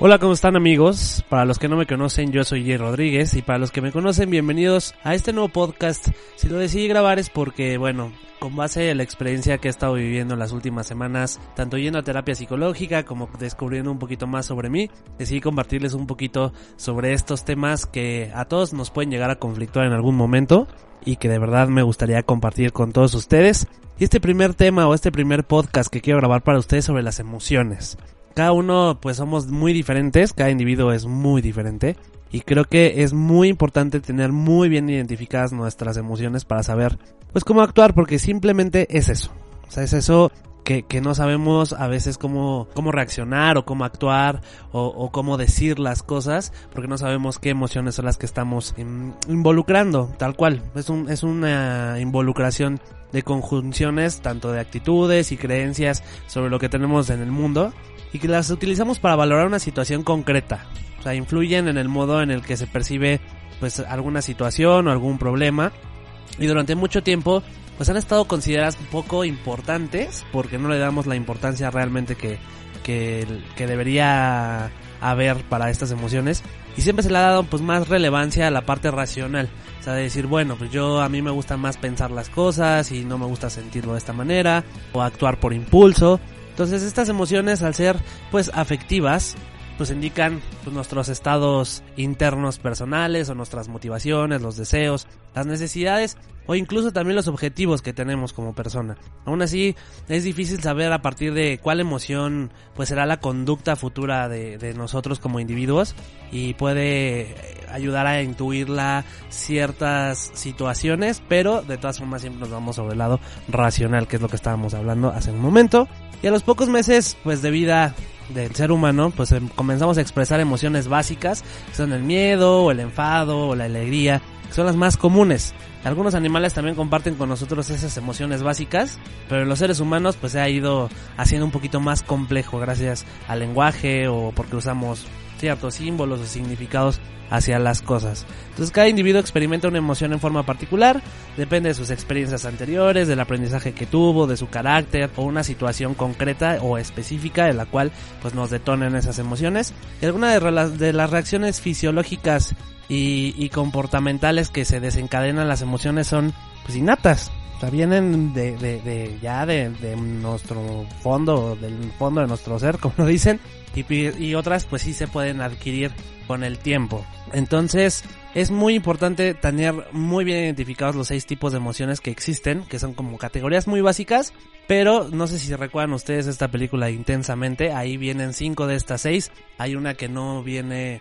Hola, ¿cómo están amigos? Para los que no me conocen, yo soy Jay Rodríguez y para los que me conocen, bienvenidos a este nuevo podcast. Si lo decidí grabar es porque, bueno, con base en la experiencia que he estado viviendo en las últimas semanas, tanto yendo a terapia psicológica como descubriendo un poquito más sobre mí, decidí compartirles un poquito sobre estos temas que a todos nos pueden llegar a conflictuar en algún momento y que de verdad me gustaría compartir con todos ustedes. Y este primer tema o este primer podcast que quiero grabar para ustedes sobre las emociones cada uno pues somos muy diferentes, cada individuo es muy diferente y creo que es muy importante tener muy bien identificadas nuestras emociones para saber pues cómo actuar porque simplemente es eso. O sea, es eso que, que no sabemos a veces cómo, cómo reaccionar o cómo actuar o, o, cómo decir las cosas porque no sabemos qué emociones son las que estamos involucrando, tal cual. Es, un, es una involucración de conjunciones tanto de actitudes y creencias sobre lo que tenemos en el mundo y que las utilizamos para valorar una situación concreta. O sea, influyen en el modo en el que se percibe pues alguna situación o algún problema. Y durante mucho tiempo pues han estado consideradas poco importantes porque no le damos la importancia realmente que, que, que debería haber para estas emociones. Y siempre se le ha dado pues más relevancia a la parte racional, o sea, de decir, bueno, pues yo a mí me gusta más pensar las cosas y no me gusta sentirlo de esta manera o actuar por impulso entonces estas emociones al ser pues afectivas pues indican pues, nuestros estados internos personales o nuestras motivaciones, los deseos, las necesidades o incluso también los objetivos que tenemos como persona. Aún así es difícil saber a partir de cuál emoción pues será la conducta futura de, de nosotros como individuos y puede ayudar a intuirla ciertas situaciones, pero de todas formas siempre nos vamos sobre el lado racional, que es lo que estábamos hablando hace un momento. Y a los pocos meses pues de vida del ser humano, pues em, comenzamos a expresar emociones básicas, son el miedo, o el enfado, o la alegría, que son las más comunes. Algunos animales también comparten con nosotros esas emociones básicas, pero en los seres humanos pues se ha ido haciendo un poquito más complejo gracias al lenguaje o porque usamos ciertos símbolos o significados hacia las cosas. Entonces cada individuo experimenta una emoción en forma particular, depende de sus experiencias anteriores, del aprendizaje que tuvo, de su carácter o una situación concreta o específica en la cual pues nos detonen esas emociones. Y algunas de, de las reacciones fisiológicas y, y, comportamentales que se desencadenan las emociones son pues innatas. O sea, vienen de, de, de ya de, de, nuestro fondo, del fondo de nuestro ser, como lo dicen, y, y otras pues sí se pueden adquirir con el tiempo. Entonces, es muy importante tener muy bien identificados los seis tipos de emociones que existen, que son como categorías muy básicas, pero no sé si recuerdan ustedes esta película intensamente, ahí vienen cinco de estas seis, hay una que no viene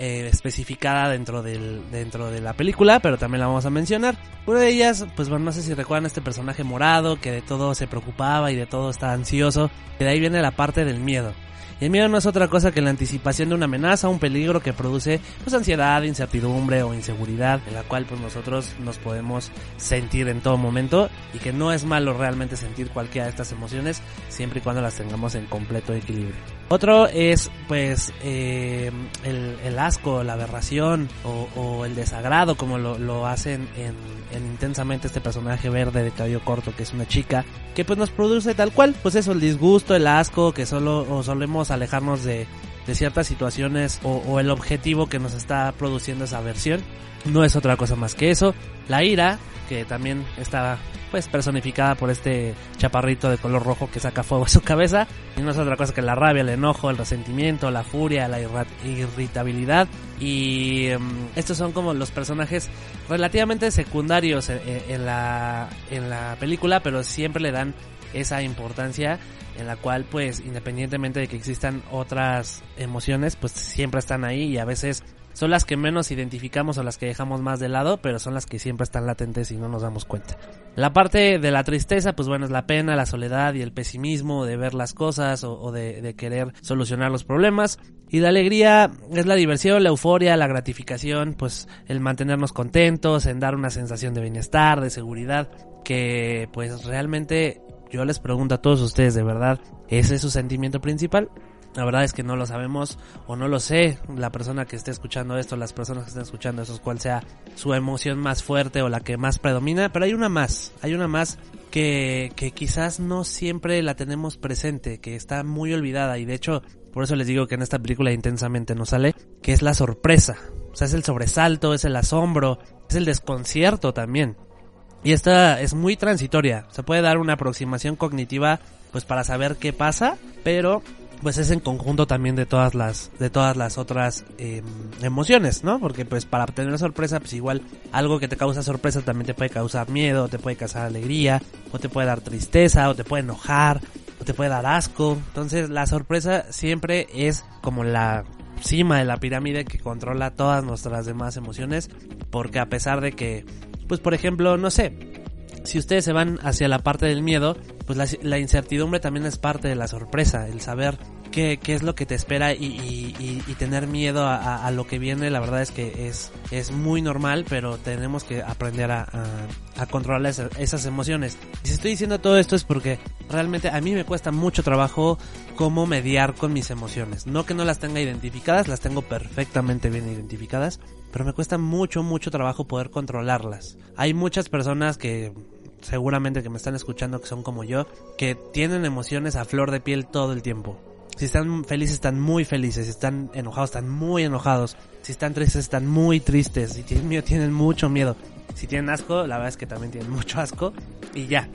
eh, especificada dentro del dentro de la película, pero también la vamos a mencionar. Una de ellas, pues bueno, no sé si recuerdan este personaje morado que de todo se preocupaba y de todo estaba ansioso, y de ahí viene la parte del miedo. Y el miedo no es otra cosa que la anticipación de una amenaza, un peligro que produce pues ansiedad, incertidumbre o inseguridad, en la cual pues nosotros nos podemos sentir en todo momento y que no es malo realmente sentir cualquiera de estas emociones siempre y cuando las tengamos en completo equilibrio. Otro es pues eh, el, asco, la aberración o, el desagrado como lo, hacen en, en, intensamente este personaje verde de cabello corto que es una chica que pues nos produce tal cual pues eso el disgusto, el asco que solo o solemos alejarnos de, de ciertas situaciones o, o el objetivo que nos está produciendo esa aversión no es otra cosa más que eso. La ira, que también está pues personificada por este chaparrito de color rojo que saca fuego a su cabeza. Y no es otra cosa que la rabia, el enojo, el resentimiento, la furia, la irritabilidad. Y um, estos son como los personajes relativamente secundarios en, en, la, en la película, pero siempre le dan esa importancia en la cual pues independientemente de que existan otras emociones pues siempre están ahí y a veces son las que menos identificamos o las que dejamos más de lado, pero son las que siempre están latentes y no nos damos cuenta. La parte de la tristeza, pues bueno, es la pena, la soledad y el pesimismo de ver las cosas o, de, de, querer solucionar los problemas. Y la alegría es la diversión, la euforia, la gratificación, pues el mantenernos contentos, en dar una sensación de bienestar, de seguridad, que pues realmente yo les pregunto a todos ustedes, ¿de verdad ese es su sentimiento principal? La verdad es que no lo sabemos o no lo sé. La persona que esté escuchando esto, las personas que estén escuchando esto, cuál sea su emoción más fuerte o la que más predomina. Pero hay una más, hay una más que, que quizás no siempre la tenemos presente, que está muy olvidada y de hecho por eso les digo que en esta película intensamente nos sale, que es la sorpresa. O sea, es el sobresalto, es el asombro, es el desconcierto también. Y esta es muy transitoria. Se puede dar una aproximación cognitiva pues para saber qué pasa, pero pues es en conjunto también de todas las de todas las otras em, emociones, ¿no? Porque pues para obtener sorpresa, pues igual algo que te causa sorpresa también te puede causar miedo, te puede causar alegría, o te puede dar tristeza, o te puede enojar, o te puede dar asco. Entonces la sorpresa siempre es como la cima de la pirámide que controla todas nuestras demás emociones, porque a pesar de que, pues por ejemplo, no sé, si ustedes se van hacia la parte del miedo, pues la, incertidumbre también es parte de la sorpresa, el saber qué, qué es lo que te espera y, tener miedo a, lo que viene, la verdad es que es, es muy normal, pero tenemos que aprender a, controlar esas, emociones. Y si estoy diciendo todo esto es porque realmente a mí me cuesta mucho trabajo cómo mediar con mis emociones. No que no las tenga identificadas, las tengo perfectamente bien identificadas, pero me cuesta mucho, mucho trabajo poder controlarlas. Hay muchas personas que seguramente que me están escuchando que son como yo, que tienen emociones a flor de piel todo el tiempo. Si están felices, están muy felices. Si están enojados, están muy enojados. Si están tristes, están muy tristes. Si tienen miedo, tienen mucho miedo. Si tienen asco, la verdad es que también tienen mucho asco. Y ya.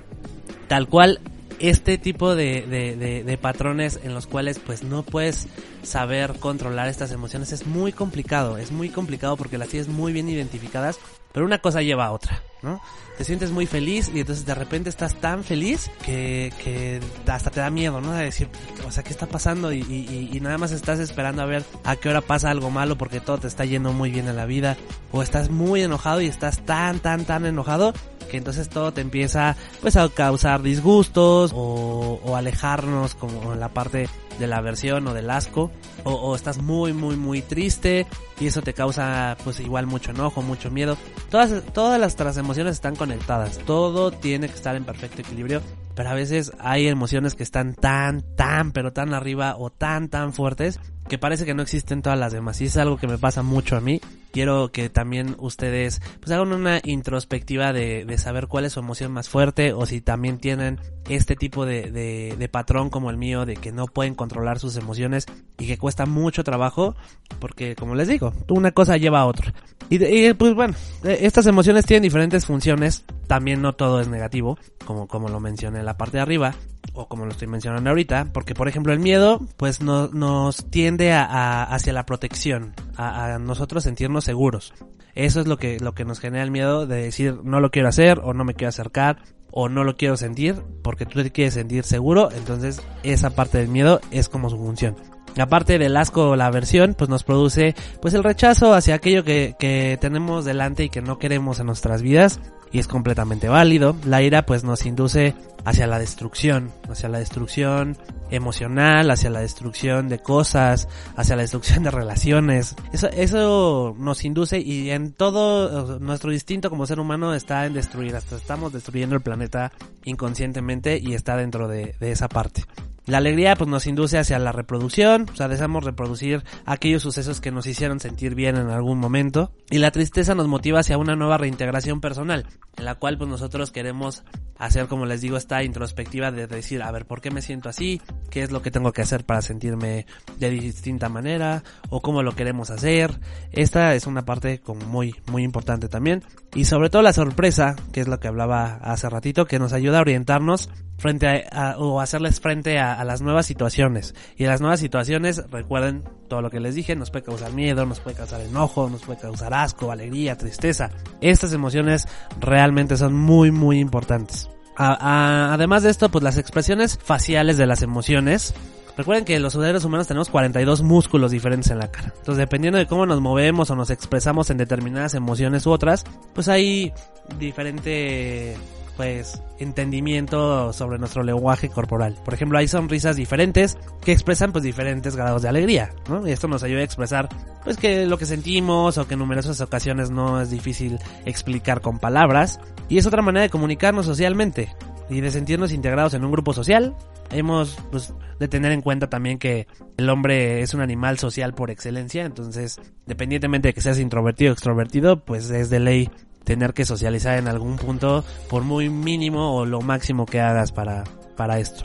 Tal cual, este tipo de, de, de, patrones en los cuales pues no puedes saber controlar estas emociones es muy complicado. Es muy complicado porque las tienes muy bien identificadas. Pero una cosa lleva a otra. ¿no? Te sientes muy feliz y entonces de repente estás tan feliz que, que hasta te da miedo, ¿no? De decir, o sea, ¿qué está pasando? Y, y, y, nada más estás esperando a ver a qué hora pasa algo malo porque todo te está yendo muy bien en la vida. O estás muy enojado y estás tan, tan, tan enojado que entonces todo te empieza pues a causar disgustos o, o alejarnos como en la parte de la aversión o del asco o, o, estás muy muy muy triste y eso te causa pues igual mucho enojo, mucho miedo. Todas todas las tras emociones están conectadas, todo tiene que estar en perfecto equilibrio, pero a veces hay emociones que están tan tan pero tan arriba o tan tan fuertes que parece que no existen todas las demás y es algo que me pasa mucho a mí. Quiero que también ustedes pues hagan una introspectiva de, de saber cuál es su emoción más fuerte o si también tienen este tipo de, de, patrón como el mío de que no pueden controlar sus emociones y que cuesta mucho trabajo porque como les digo una cosa lleva a otra. Y, y pues bueno e, estas emociones tienen diferentes funciones también no todo es negativo como, como lo mencioné en la parte de arriba o como lo estoy mencionando ahorita, porque por ejemplo el miedo pues no, nos tiende a, hacia la protección, a, a, nosotros sentirnos seguros. Eso es lo que, lo que nos genera el miedo de decir no lo quiero hacer o no me quiero acercar o no lo quiero sentir porque tú te quieres sentir seguro, entonces esa parte del miedo es como su función. La parte del asco la aversión pues nos produce pues el rechazo hacia aquello que, que tenemos delante y que no queremos en nuestras vidas y es completamente válido. La ira pues nos induce hacia la destrucción, hacia la destrucción emocional, hacia la destrucción de cosas, hacia la destrucción de relaciones. Eso, eso nos induce y en todo nuestro instinto como ser humano está en destruir, hasta estamos destruyendo el planeta inconscientemente y está dentro de, de esa parte. La alegría pues nos induce hacia la reproducción, o sea, deseamos reproducir aquellos sucesos que nos hicieron sentir bien en algún momento. Y la tristeza nos motiva hacia una nueva reintegración personal, en la cual pues nosotros queremos hacer, como les digo, esta introspectiva de decir, a ver, ¿por qué me siento así? ¿Qué es lo que tengo que hacer para sentirme de distinta manera? ¿O cómo lo queremos hacer? Esta es una parte como muy, muy importante también. Y sobre todo la sorpresa, que es lo que hablaba hace ratito, que nos ayuda a orientarnos frente a, o hacerles frente a, las nuevas situaciones. Y las nuevas situaciones, recuerden todo lo que les dije, nos puede causar miedo, nos puede causar enojo, nos puede causar asco, alegría, tristeza. Estas emociones realmente son muy, muy importantes. Además de esto, pues las expresiones faciales de las emociones Recuerden que los seres humanos tenemos 42 músculos diferentes en la cara. Entonces, dependiendo de cómo nos movemos o nos expresamos en determinadas emociones u otras, pues hay diferente pues entendimiento sobre nuestro lenguaje corporal. Por ejemplo, hay sonrisas diferentes que expresan pues diferentes grados de alegría, ¿no? Y esto nos ayuda a expresar pues que lo que sentimos o que en numerosas ocasiones no es difícil explicar con palabras y es otra manera de comunicarnos socialmente. y de sentirnos integrados en un grupo social. Hemos pues, de tener en cuenta también que el hombre es un animal social por excelencia, entonces, dependientemente de que seas introvertido o extrovertido, pues es de ley tener que socializar en algún punto, por muy mínimo o lo máximo que hagas para, para esto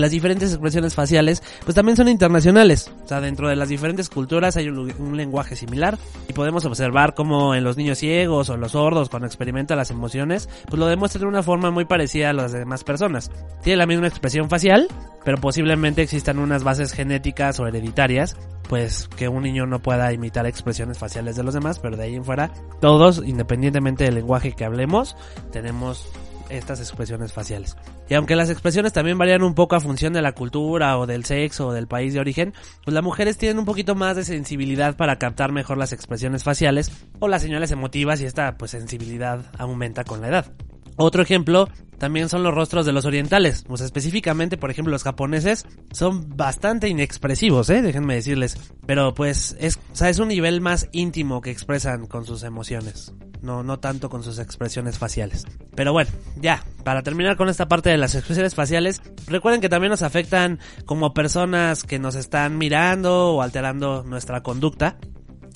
las diferentes expresiones faciales, pues también son internacionales. O sea, dentro de las diferentes culturas hay un, lenguaje similar y podemos observar cómo en los niños ciegos o los sordos, cuando experimentan las emociones, pues lo demuestran de una forma muy parecida a las demás personas. Tiene la misma expresión facial, pero posiblemente existan unas bases genéticas o hereditarias, pues que un niño no pueda imitar expresiones faciales de los demás, pero de ahí en fuera, todos, independientemente del lenguaje que hablemos, tenemos estas expresiones faciales. Y aunque las expresiones también varían un poco a función de la cultura o del sexo o del país de origen, pues las mujeres tienen un poquito más de sensibilidad para captar mejor las expresiones faciales o las señales emotivas y esta pues sensibilidad aumenta con la edad. Otro ejemplo también son los rostros de los orientales. Pues específicamente, por ejemplo, los japoneses son bastante inexpresivos, ¿eh? Déjenme decirles. Pero pues es, o sea, es un nivel más íntimo que expresan con sus emociones. No, no tanto con sus expresiones faciales. Pero bueno, ya, para terminar con esta parte de las expresiones faciales, recuerden que también nos afectan como personas que nos están mirando o alterando nuestra conducta.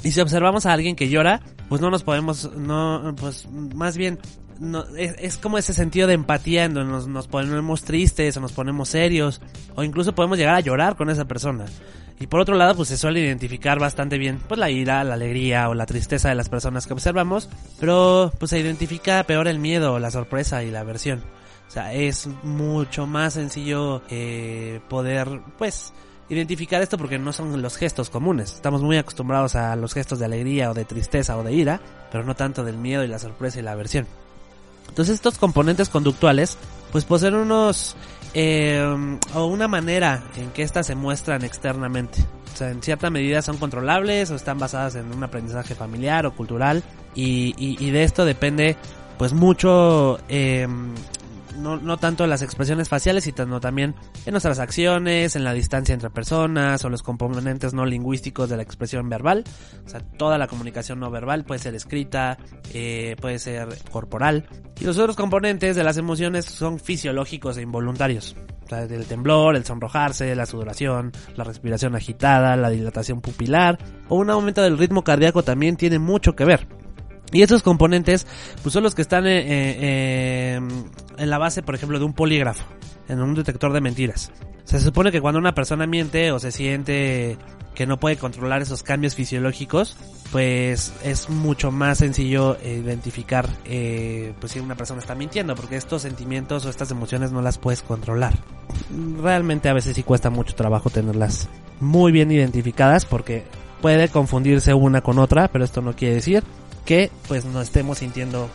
Y si observamos a alguien que llora, pues no nos podemos, no, pues más bien no, es, como ese sentido de empatía en donde nos, nos, ponemos tristes o nos ponemos serios o incluso podemos llegar a llorar con esa persona. Y por otro lado, pues se suele identificar bastante bien pues la ira, la alegría o la tristeza de las personas que observamos, pero pues se identifica peor el miedo, la sorpresa y la aversión. O sea, es mucho más sencillo eh, poder pues identificar esto porque no son los gestos comunes. Estamos muy acostumbrados a los gestos de alegría o de tristeza o de ira, pero no tanto del miedo y la sorpresa y la aversión. Entonces estos componentes conductuales pues poseen unos eh, o una manera en que éstas se muestran externamente. O sea, en cierta medida son controlables o están basadas en un aprendizaje familiar o cultural y, y, de esto depende pues mucho eh, no, no tanto en las expresiones faciales, sino también en nuestras acciones, en la distancia entre personas o los componentes no lingüísticos de la expresión verbal. O sea, toda la comunicación no verbal puede ser escrita, eh, puede ser corporal. Y los otros componentes de las emociones son fisiológicos e involuntarios. O sea, el temblor, el sonrojarse, la sudoración, la respiración agitada, la dilatación pupilar o un aumento del ritmo cardíaco también tiene mucho que ver. Y estos componentes, pues son los que están eh, eh, en la base, por ejemplo, de un polígrafo, en un detector de mentiras. Se supone que cuando una persona miente o se siente que no puede controlar esos cambios fisiológicos, pues es mucho más sencillo identificar eh, pues si una persona está mintiendo, porque estos sentimientos o estas emociones no las puedes controlar. Realmente a veces sí cuesta mucho trabajo tenerlas muy bien identificadas porque puede confundirse una con otra, pero esto no quiere decir que pues no estemos sintiendo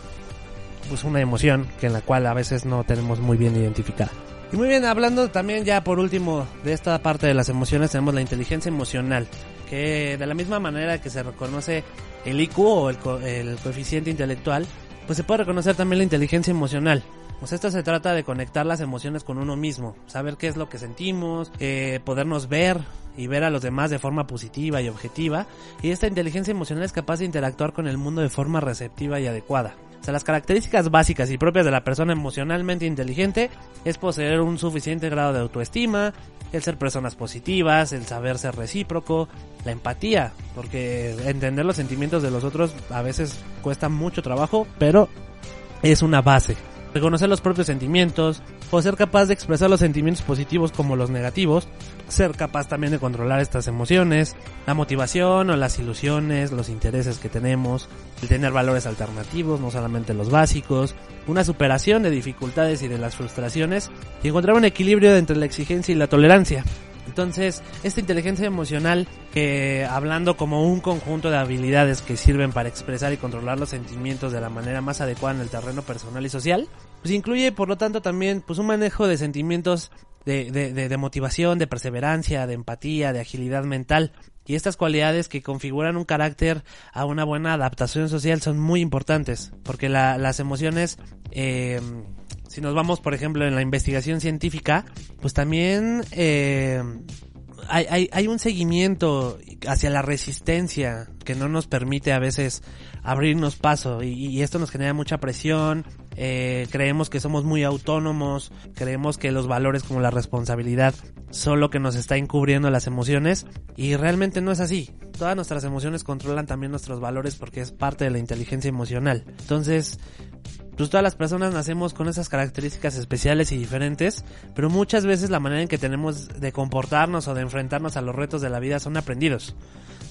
pues una emoción que en la cual a veces no tenemos muy bien identificada. Y muy bien, hablando también ya por último de esta parte de las emociones, tenemos la inteligencia emocional, que de la misma manera que se reconoce el IQ o el, el coeficiente intelectual, pues se puede reconocer también la inteligencia emocional. Pues esto se trata de conectar las emociones con uno mismo, saber qué es lo que sentimos, eh, podernos ver y ver a los demás de forma positiva y objetiva. Y esta inteligencia emocional es capaz de interactuar con el mundo de forma receptiva y adecuada. O sea, las características básicas y propias de la persona emocionalmente inteligente es poseer un suficiente grado de autoestima, el ser personas positivas, el saber ser recíproco, la empatía, porque entender los sentimientos de los otros a veces cuesta mucho trabajo, pero es una base reconocer los propios sentimientos, o ser capaz de expresar los sentimientos positivos como los negativos, ser capaz también de controlar estas emociones, la motivación o las ilusiones, los intereses que tenemos, el tener valores alternativos, no solamente los básicos, una superación de dificultades y de las frustraciones, y encontrar un equilibrio entre la exigencia y la tolerancia. Entonces, esta inteligencia emocional, que hablando como un conjunto de habilidades que sirven para expresar y controlar los sentimientos de la manera más adecuada en el terreno personal y social, pues incluye por lo tanto también pues un manejo de sentimientos de, de, de, motivación, de perseverancia, de empatía, de agilidad mental. Y estas cualidades que configuran un carácter a una buena adaptación social son muy importantes, porque la, las emociones eh, si nos vamos, por ejemplo, en la investigación científica, pues también eh, hay, hay, hay un seguimiento hacia la resistencia que no nos permite a veces abrirnos paso y, esto nos genera mucha presión, eh, creemos que somos muy autónomos, creemos que los valores como la responsabilidad son lo que nos está encubriendo las emociones y realmente no es así. Todas nuestras emociones controlan también nuestros valores porque es parte de la inteligencia emocional. Entonces, pues todas las personas nacemos con esas características especiales y diferentes, pero muchas veces la manera en que tenemos de comportarnos o de enfrentarnos a los retos de la vida son aprendidos.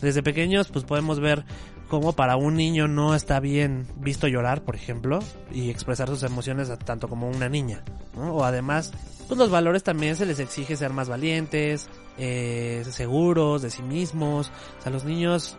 Desde pequeños pues podemos ver cómo para un niño no está bien visto llorar, por ejemplo, y expresar sus emociones tanto como una niña, O además, pues los valores también se les exige ser más valientes, eh, seguros de sí mismos. O sea, los niños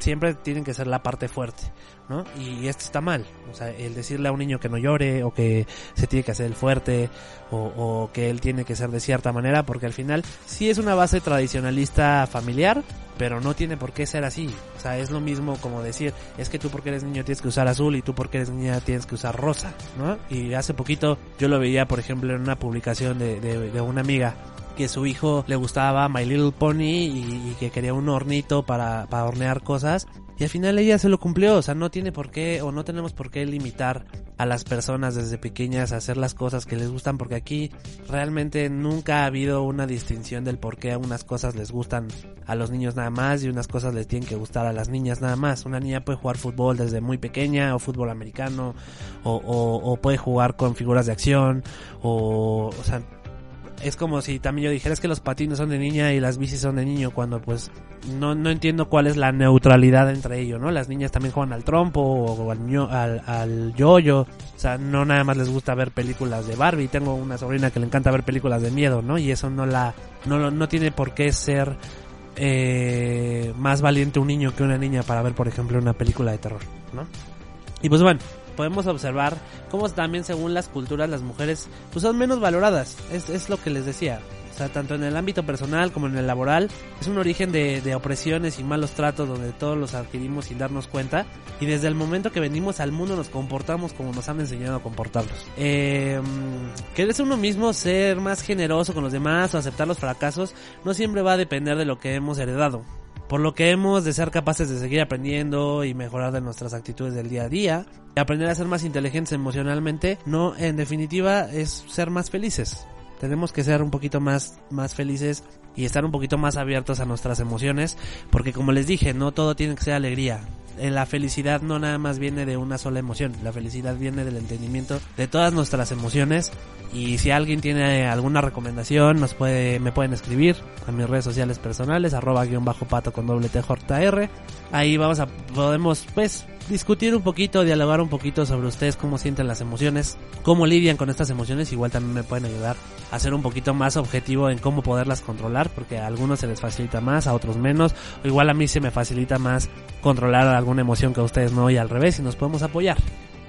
siempre tienen que ser la parte fuerte, ¿no? Y esto está mal, o sea, el decirle a un niño que no llore o que se tiene que hacer el fuerte o, que él tiene que ser de cierta manera, porque al final sí es una base tradicionalista familiar, pero no tiene por qué ser así, o sea, es lo mismo como decir, es que tú porque eres niño tienes que usar azul y tú porque eres niña tienes que usar rosa, ¿no? Y hace poquito yo lo veía, por ejemplo, en una publicación de, de, de una amiga que su hijo le gustaba My Little Pony y, que quería un hornito para, para hornear cosas. Y al final ella se lo cumplió, o sea, no tiene por qué o no tenemos por qué limitar a las personas desde pequeñas a hacer las cosas que les gustan porque aquí realmente nunca ha habido una distinción del por qué unas cosas les gustan a los niños nada más y unas cosas les tienen que gustar a las niñas nada más. Una niña puede jugar fútbol desde muy pequeña o fútbol americano o, o, o puede jugar con figuras de acción o, o sea, es como si también yo dijera es que los patines son de niña y las bicis son de niño, cuando pues no, no entiendo cuál es la neutralidad entre ellos, ¿no? Las niñas también juegan al trompo o al, al, yoyo, o sea, no nada más les gusta ver películas de Barbie, tengo una sobrina que le encanta ver películas de miedo, ¿no? Y eso no la, no, no tiene por qué ser eh, más valiente un niño que una niña para ver, por ejemplo, una película de terror, ¿no? Y pues bueno, podemos observar cómo también según las culturas las mujeres pues son menos valoradas. Es, es lo que les decía. O sea, tanto en el ámbito personal como en el laboral, es un origen de, de, opresiones y malos tratos donde todos los adquirimos sin darnos cuenta. Y desde el momento que venimos al mundo nos comportamos como nos han enseñado a comportarnos. Eh, querer uno mismo, ser más generoso con los demás o aceptar los fracasos, no siempre va a depender de lo que hemos heredado por lo que hemos de ser capaces de seguir aprendiendo y mejorar de nuestras actitudes del día a día. Y aprender a ser más inteligentes emocionalmente, no, en definitiva, es ser más felices. Tenemos que ser un poquito más, más felices y estar un poquito más abiertos a nuestras emociones, porque como les dije, no todo tiene que ser alegría. Eh, la felicidad no nada más viene de una sola emoción, la felicidad viene del entendimiento de todas nuestras emociones. Y si alguien tiene alguna recomendación nos puede, me pueden escribir a mis redes sociales personales, arroba guion bajo pato con doble T Ahí vamos a, podemos pues discutir un poquito, dialogar un poquito sobre ustedes cómo sienten las emociones, cómo lidian con estas emociones, igual también me pueden ayudar a ser un poquito más objetivo en cómo poderlas controlar, porque a algunos se les facilita más, a otros menos, o igual a mí se me facilita más controlar alguna emoción que a ustedes no y al revés y nos podemos apoyar.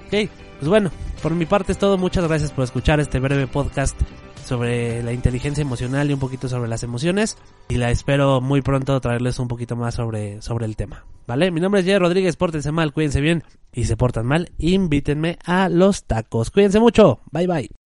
Ok, pues bueno, por mi parte es todo, muchas gracias por escuchar este breve podcast sobre la inteligencia emocional y un poquito sobre las emociones y la espero muy pronto traerles un poquito más sobre, sobre el tema. ¿Vale? Mi nombre es Jerry Rodríguez, pórtense mal, cuídense bien y se portan mal, invítenme a los tacos. Cuídense mucho, bye bye.